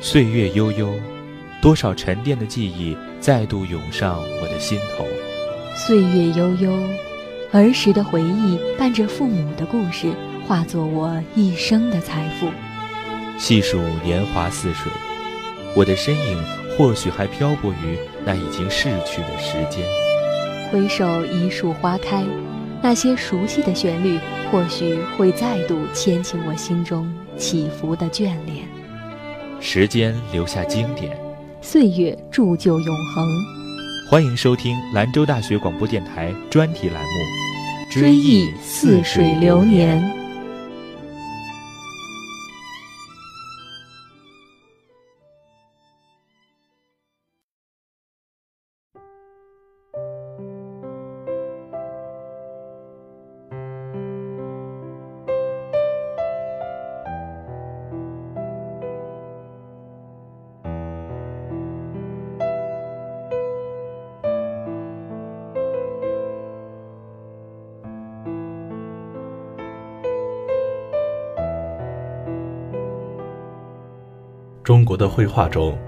岁月悠悠，多少沉淀的记忆再度涌上我的心头。岁月悠悠，儿时的回忆伴着父母的故事，化作我一生的财富。细数年华似水，我的身影或许还漂泊于那已经逝去的时间。回首一树花开，那些熟悉的旋律，或许会再度牵起我心中起伏的眷恋。时间留下经典，岁月铸就永恒。欢迎收听兰州大学广播电台专题栏目《追忆似水流年》。中国的绘画中，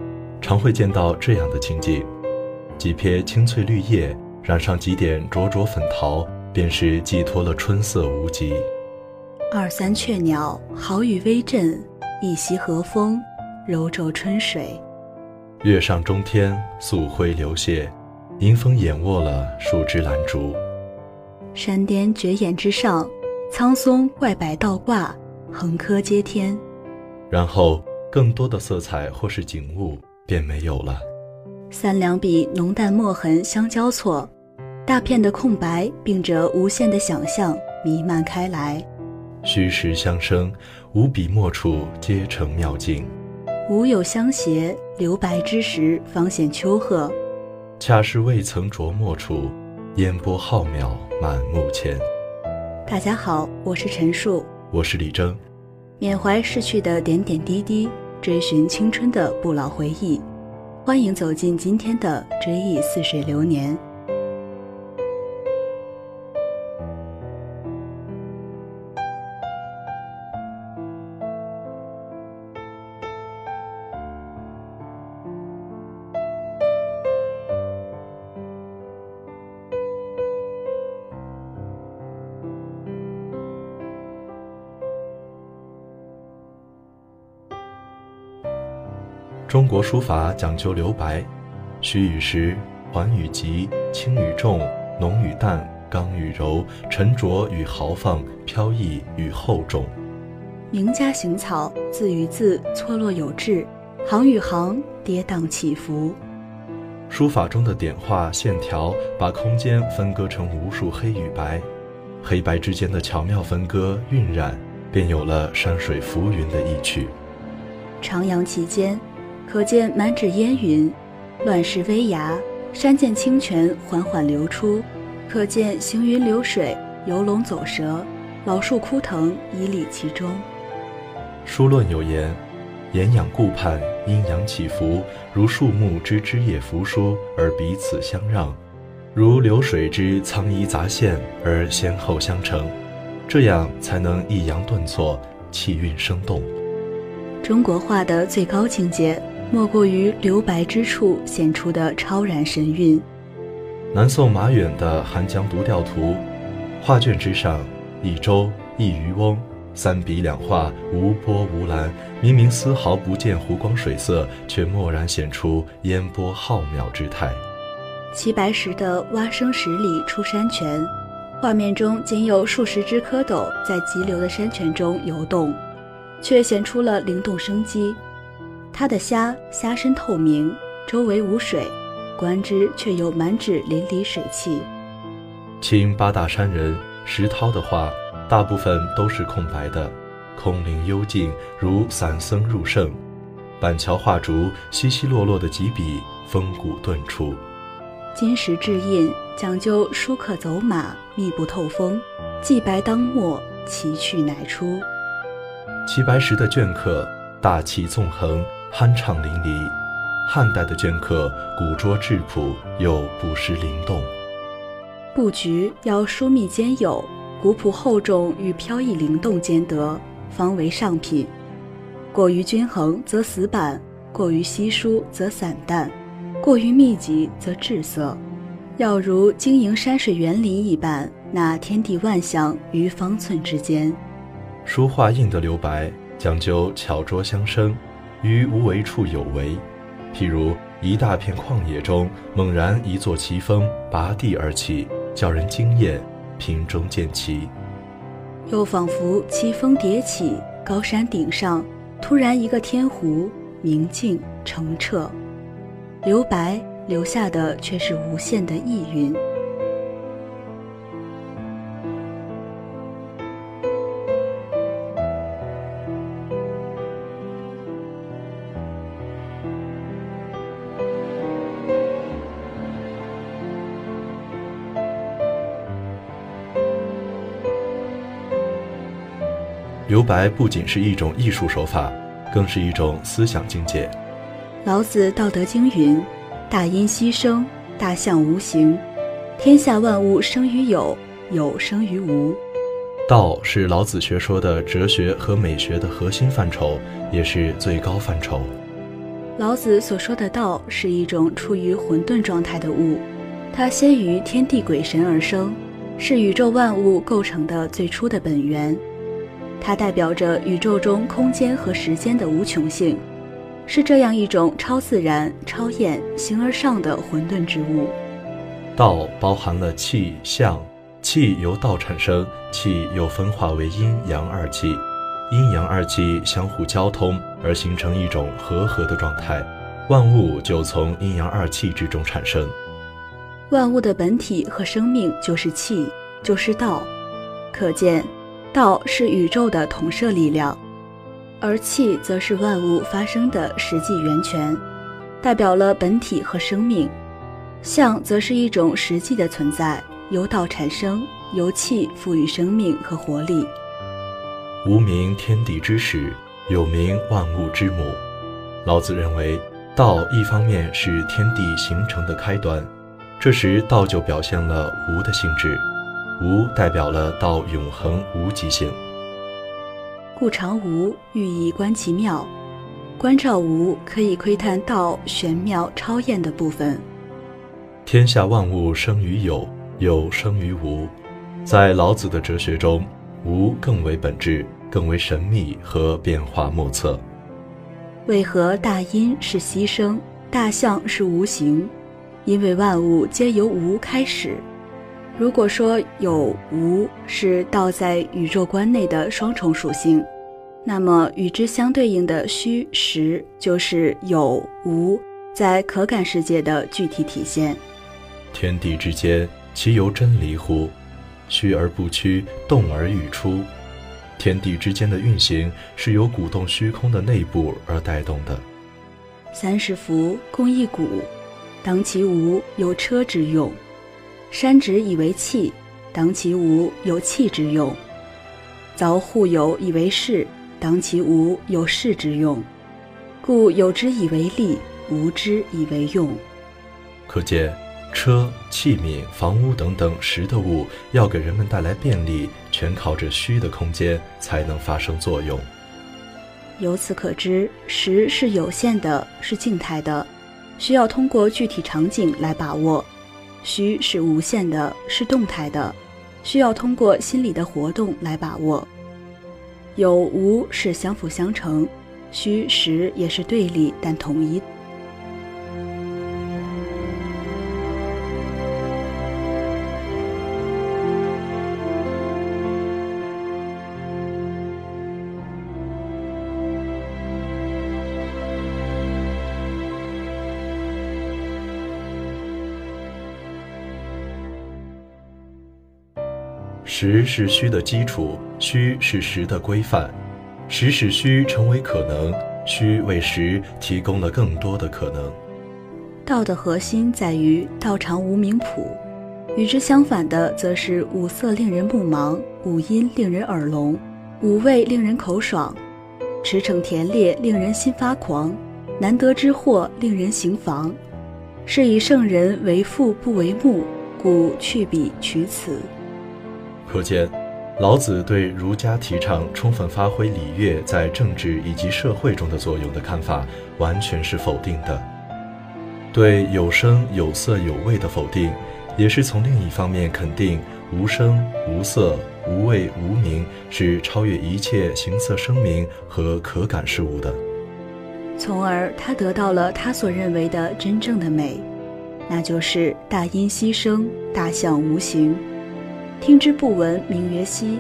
常会见到这样的情景：几片青翠绿叶，染上几点灼灼粉桃，便是寄托了春色无极。二三雀鸟，好雨微阵，一袭和风，柔皱春水。月上中天，素辉流泻，迎风掩卧了数枝兰竹。山巅绝岩之上，苍松怪柏倒挂，横柯接天。然后。更多的色彩或是景物便没有了，三两笔浓淡墨痕相交错，大片的空白，并着无限的想象弥漫开来。虚实相生，无笔墨处皆成妙境。无有相携，留白之时方显秋壑。恰是未曾着墨处，烟波浩渺满目前。大家好，我是陈树，我是李征。缅怀逝去的点点滴滴，追寻青春的不老回忆，欢迎走进今天的《追忆似水流年》。中国书法讲究留白，虚与实，缓与急，轻与重，浓与淡，刚与柔，沉着与豪放，飘逸与厚重。名家行草，字与字错落有致，行与行跌宕起伏。书法中的点画线条，把空间分割成无数黑与白，黑白之间的巧妙分割晕染，便有了山水浮云的意趣。徜徉其间。可见满纸烟云，乱石危崖；山涧清泉缓缓流出，可见行云流水，游龙走蛇，老树枯藤屹立其中。书论有言：“言养顾盼，阴阳起伏，如树木之枝叶扶疏而彼此相让，如流水之苍衣杂线而先后相承，这样才能抑扬顿挫，气韵生动。”中国画的最高境界。莫过于留白之处显出的超然神韵。南宋马远的《寒江独钓图》，画卷之上一舟一渔翁，三笔两画，无波无澜。明明丝毫不见湖光水色，却蓦然显出烟波浩渺之态。齐白石的《蛙声十里出山泉》，画面中仅有数十只蝌蚪在急流的山泉中游动，却显出了灵动生机。它的虾虾身透明，周围无水，观之却有满纸淋漓水汽。清八大山人石涛的画，大部分都是空白的，空灵幽静，如散僧入圣。板桥画竹，稀稀落落的几笔，风骨顿出。金石制印讲究书刻走马，密不透风，既白当墨，奇趣乃出。齐白石的镌刻大气纵横。酣畅淋漓，汉代的镌刻古拙质朴又不失灵动。布局要疏密兼有，古朴厚重与飘逸灵动兼得，方为上品。过于均衡则死板，过于稀疏则散淡，过于密集则滞涩。要如经营山水园林一般，那天地万象于方寸之间。书画印的留白讲究巧拙相生，于无为处有为。譬如一大片旷野中，猛然一座奇峰拔地而起，叫人惊艳，瓶中见奇；又仿佛奇峰迭起，高山顶上突然一个天湖，明净澄澈，留白。留下的却是无限的意蕴。留白不仅是一种艺术手法，更是一种思想境界。老子《道德经》云。大音希声，大象无形。天下万物生于有，有生于无。道是老子学说的哲学和美学的核心范畴，也是最高范畴。老子所说的道是一种处于混沌状态的物，它先于天地鬼神而生，是宇宙万物构成的最初的本源。它代表着宇宙中空间和时间的无穷性。是这样一种超自然、超验、形而上的混沌之物。道包含了气、象，气由道产生，气又分化为阴阳二气，阴阳二气相互交通而形成一种和合的状态，万物就从阴阳二气之中产生。万物的本体和生命就是气，就是道，可见，道是宇宙的统摄力量。而气则是万物发生的实际源泉，代表了本体和生命；相则是一种实际的存在，由道产生，由气赋予生命和活力。无名天地之始，有名万物之母。老子认为，道一方面是天地形成的开端，这时道就表现了无的性质，无代表了道永恒无极性。故常无，寓意观其妙。观照无，可以窥探道玄妙超验的部分。天下万物生于有，有生于无。在老子的哲学中，无更为本质，更为神秘和变化莫测。为何大音是牺牲，大象是无形？因为万物皆由无开始。如果说有无是道在宇宙观内的双重属性，那么与之相对应的虚实就是有无在可感世界的具体体现。天地之间，其由真离乎？虚而不屈，动而欲出。天地之间的运行是由鼓动虚空的内部而带动的。三十辐共一毂，当其无，有车之用。山直以为器，当其无有器之用；凿户有以为室，当其无有室之用。故有之以为利，无之以为用。可见，车、器皿、房屋等等实的物，要给人们带来便利，全靠着虚的空间才能发生作用。由此可知，实是有限的，是静态的，需要通过具体场景来把握。虚是无限的，是动态的，需要通过心理的活动来把握。有无是相辅相成，虚实也是对立但统一。实是虚的基础，虚是实的规范，实使虚成为可能，虚为实提供了更多的可能。道的核心在于道常无名谱，与之相反的则是五色令人目盲，五音令人耳聋，五味令人口爽，驰骋田猎令人心发狂，难得之货令人行妨。是以圣人为父不为目，故去彼取此。可见，老子对儒家提倡充分发挥礼乐在政治以及社会中的作用的看法，完全是否定的。对有声有色有味的否定，也是从另一方面肯定无声无色无味无名是超越一切形色声名和可感事物的。从而他得到了他所认为的真正的美，那就是大音希声，大象无形。听之不闻，名曰希。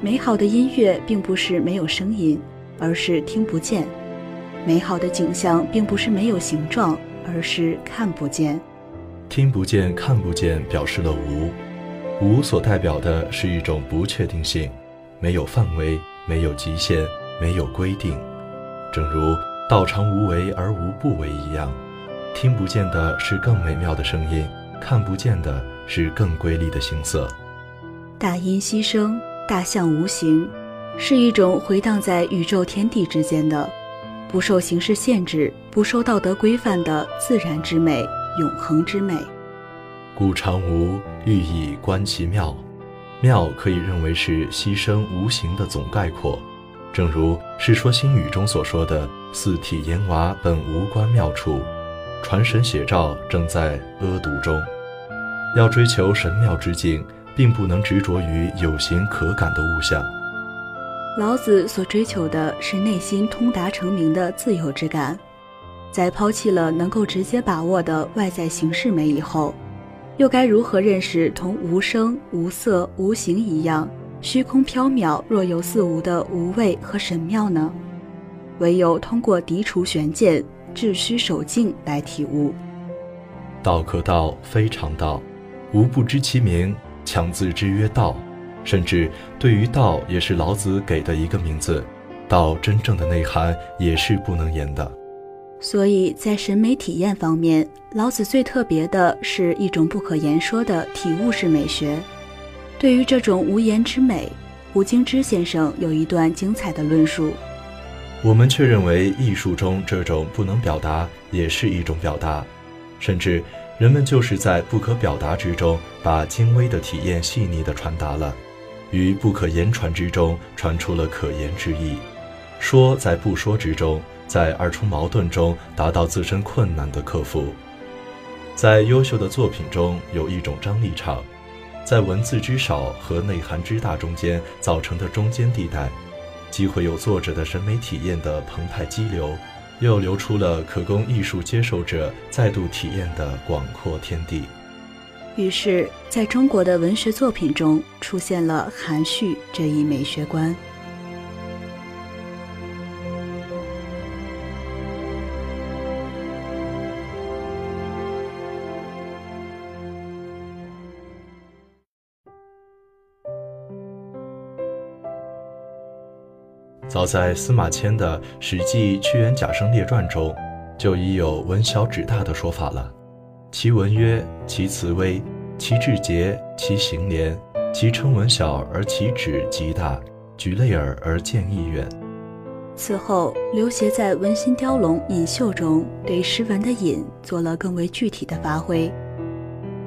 美好的音乐并不是没有声音，而是听不见；美好的景象并不是没有形状，而是看不见。听不见、看不见，表示了无。无所代表的是一种不确定性，没有范围，没有极限，没有规定。正如道常无为而无不为一样，听不见的是更美妙的声音，看不见的是更瑰丽的形色。大音希声，大象无形，是一种回荡在宇宙天地之间的，不受形式限制、不受道德规范的自然之美、永恒之美。故常无，寓意观其妙。妙可以认为是牺牲无形的总概括，正如《世说新语》中所说的“四体阎娃本无关妙处，传神写照正在阿读中”。要追求神妙之境。并不能执着于有形可感的物象。老子所追求的是内心通达成名的自由之感，在抛弃了能够直接把握的外在形式美以后，又该如何认识同无声、无色、无形一样虚空缥缈、若有似无的无味和神妙呢？唯有通过涤除玄鉴、致虚守静来体悟。道可道，非常道，无不知其名。强自之曰道，甚至对于道也是老子给的一个名字。道真正的内涵也是不能言的。所以在审美体验方面，老子最特别的是一种不可言说的体悟式美学。对于这种无言之美，胡京之先生有一段精彩的论述。我们却认为艺术中这种不能表达也是一种表达，甚至。人们就是在不可表达之中，把精微的体验细腻地传达了，于不可言传之中传出了可言之意。说在不说之中，在二重矛盾中达到自身困难的克服。在优秀的作品中有一种张力场，在文字之少和内涵之大中间造成的中间地带，既会有作者的审美体验的澎湃激流。又流出了可供艺术接受者再度体验的广阔天地。于是，在中国的文学作品中出现了含蓄这一美学观。早在司马迁的《史记·屈原贾生列传》中，就已有“文小指大”的说法了。其文曰：“其辞微，其志节，其行廉，其称文小而其旨极大，举类耳而见义远。”此后，刘勰在《文心雕龙·隐秀》中对诗文的隐做了更为具体的发挥：“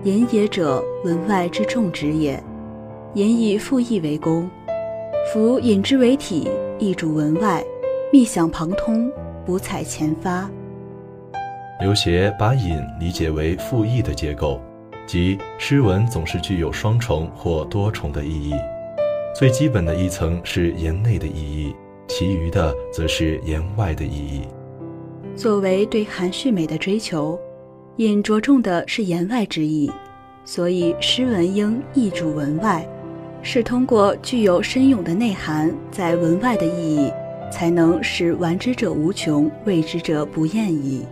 隐也者，文外之重旨也。隐以复义为功，夫隐之为体。”意主文外，密想旁通，补采前发。刘勰把引理解为复义的结构，即诗文总是具有双重或多重的意义。最基本的一层是言内的意义，其余的则是言外的意义。作为对含蓄美的追求，引着重的是言外之意，所以诗文应意主文外。是通过具有深永的内涵，在文外的意义，才能使玩之者无穷，谓之者不厌矣。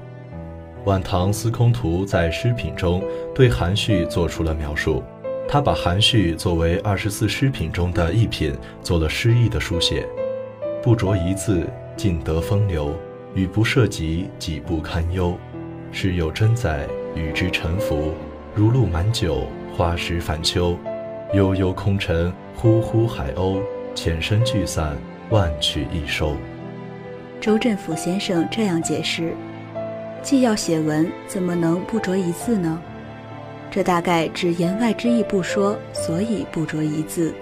晚唐司空图在诗品中对含蓄做出了描述，他把含蓄作为二十四诗品中的一品，做了诗意的书写。不着一字，尽得风流；语不涉及，己不堪忧。是有真哉，与之沉浮，如露满酒，花时返秋。悠悠空尘，呼呼海鸥，浅深聚散，万曲一收。周振甫先生这样解释：既要写文，怎么能不着一字呢？这大概指言外之意不说，所以不着一字。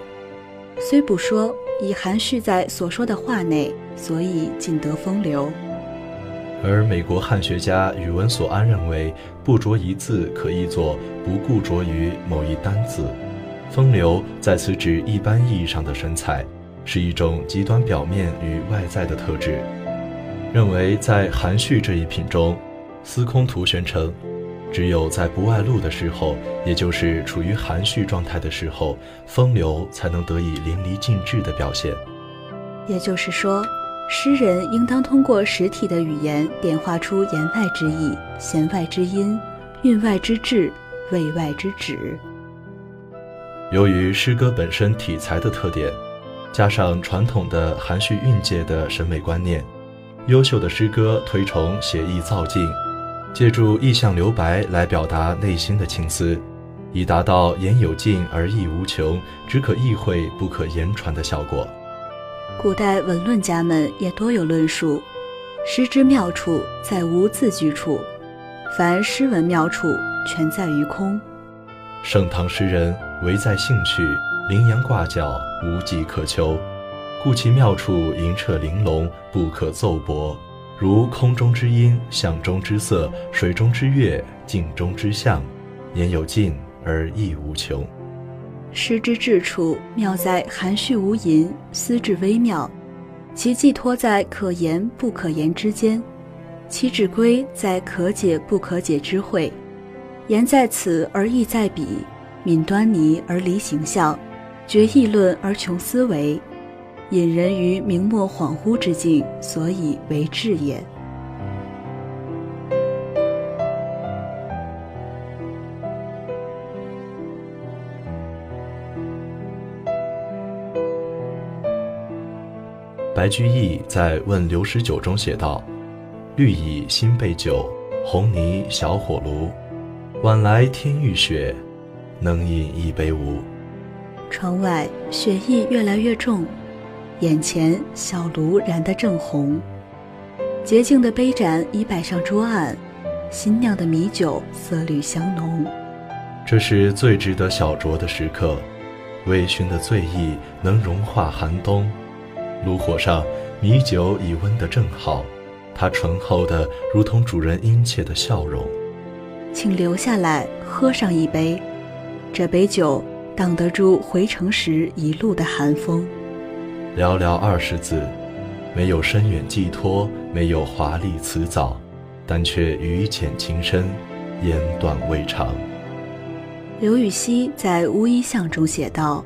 虽不说，已含蓄在所说的话内，所以尽得风流。而美国汉学家宇文所安认为，不着一字可译作不固着于某一单字。风流在此指一般意义上的神采，是一种极端表面与外在的特质。认为在含蓄这一品中，司空图宣称，只有在不外露的时候，也就是处于含蓄状态的时候，风流才能得以淋漓尽致的表现。也就是说。诗人应当通过实体的语言点化出言外之意、弦外之音、韵外之志、味外之旨。由于诗歌本身体裁的特点，加上传统的含蓄蕴藉的审美观念，优秀的诗歌推崇写意造境，借助意象留白来表达内心的情思，以达到言有尽而意无穷，只可意会不可言传的效果。古代文论家们也多有论述，诗之妙处在无字句处，凡诗文妙处全在于空。盛唐诗人唯在兴趣，羚羊挂角，无迹可求，故其妙处莹澈玲珑，不可奏驳。如空中之音，象中之色，水中之月，镜中之象，言有尽而意无穷。诗之至处，妙在含蓄无垠，思致微妙。其寄托在可言不可言之间，其旨归在可解不可解之会。言在此而意在彼，泯端倪而离形象，绝议论而穷思维，引人于明末恍惚之境，所以为志也。白居易在《问刘十九》中写道：“绿蚁新醅酒，红泥小火炉。晚来天欲雪，能饮一杯无？”窗外雪意越来越重，眼前小炉燃得正红，洁净的杯盏已摆上桌案，新酿的米酒色绿香浓。这是最值得小酌的时刻，微醺的醉意能融化寒冬。炉火上，米酒已温得正好，它醇厚的如同主人殷切的笑容。请留下来喝上一杯，这杯酒挡得住回城时一路的寒风。寥寥二十字，没有深远寄托，没有华丽辞藻，但却语浅情深，言短未长。刘禹锡在《乌衣巷》中写道：“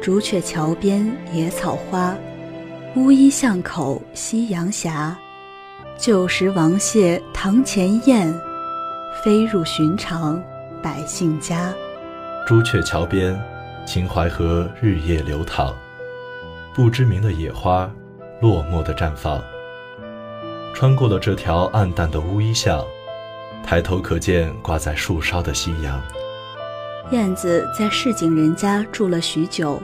朱雀桥边野草花。”乌衣巷口夕阳斜，旧时王谢堂前燕，飞入寻常百姓家。朱雀桥边，秦淮河日夜流淌，不知名的野花，落寞的绽放。穿过了这条暗淡的乌衣巷，抬头可见挂在树梢的夕阳。燕子在市井人家住了许久。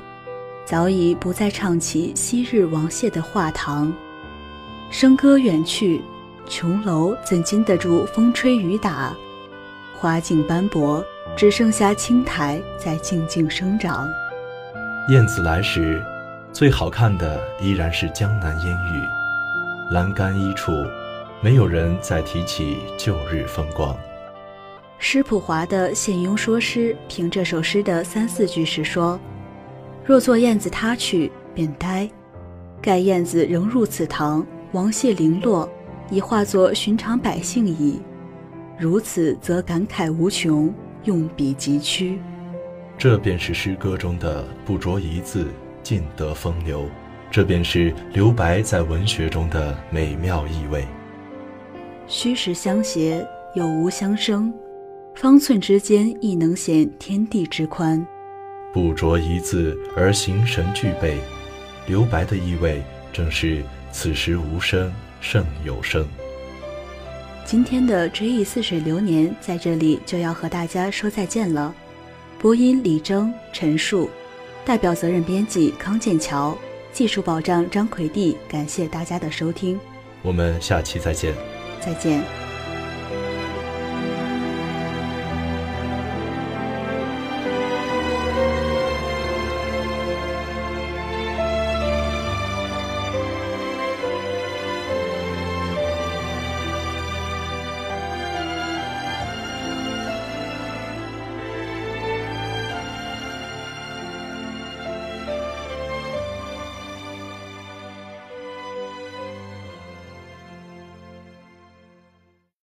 早已不再唱起昔日王谢的画堂，笙歌远去，琼楼怎经得住风吹雨打？花径斑驳，只剩下青苔在静静生长。燕子来时，最好看的依然是江南烟雨，栏杆一处，没有人再提起旧日风光。施普华的现庸说诗，凭这首诗的三四句是说。若作燕子他去，便呆。盖燕子仍入此堂，王谢零落，已化作寻常百姓矣。如此，则感慨无穷，用笔疾趋。这便是诗歌中的不着一字，尽得风流。这便是留白在文学中的美妙意味。虚实相携，有无相生，方寸之间亦能显天地之宽。不着一字而形神俱备，留白的意味正是此时无声胜有声。今天的《追忆似水流年》在这里就要和大家说再见了。播音李征、陈述，代表责任编辑康建桥，技术保障张奎弟。感谢大家的收听，我们下期再见。再见。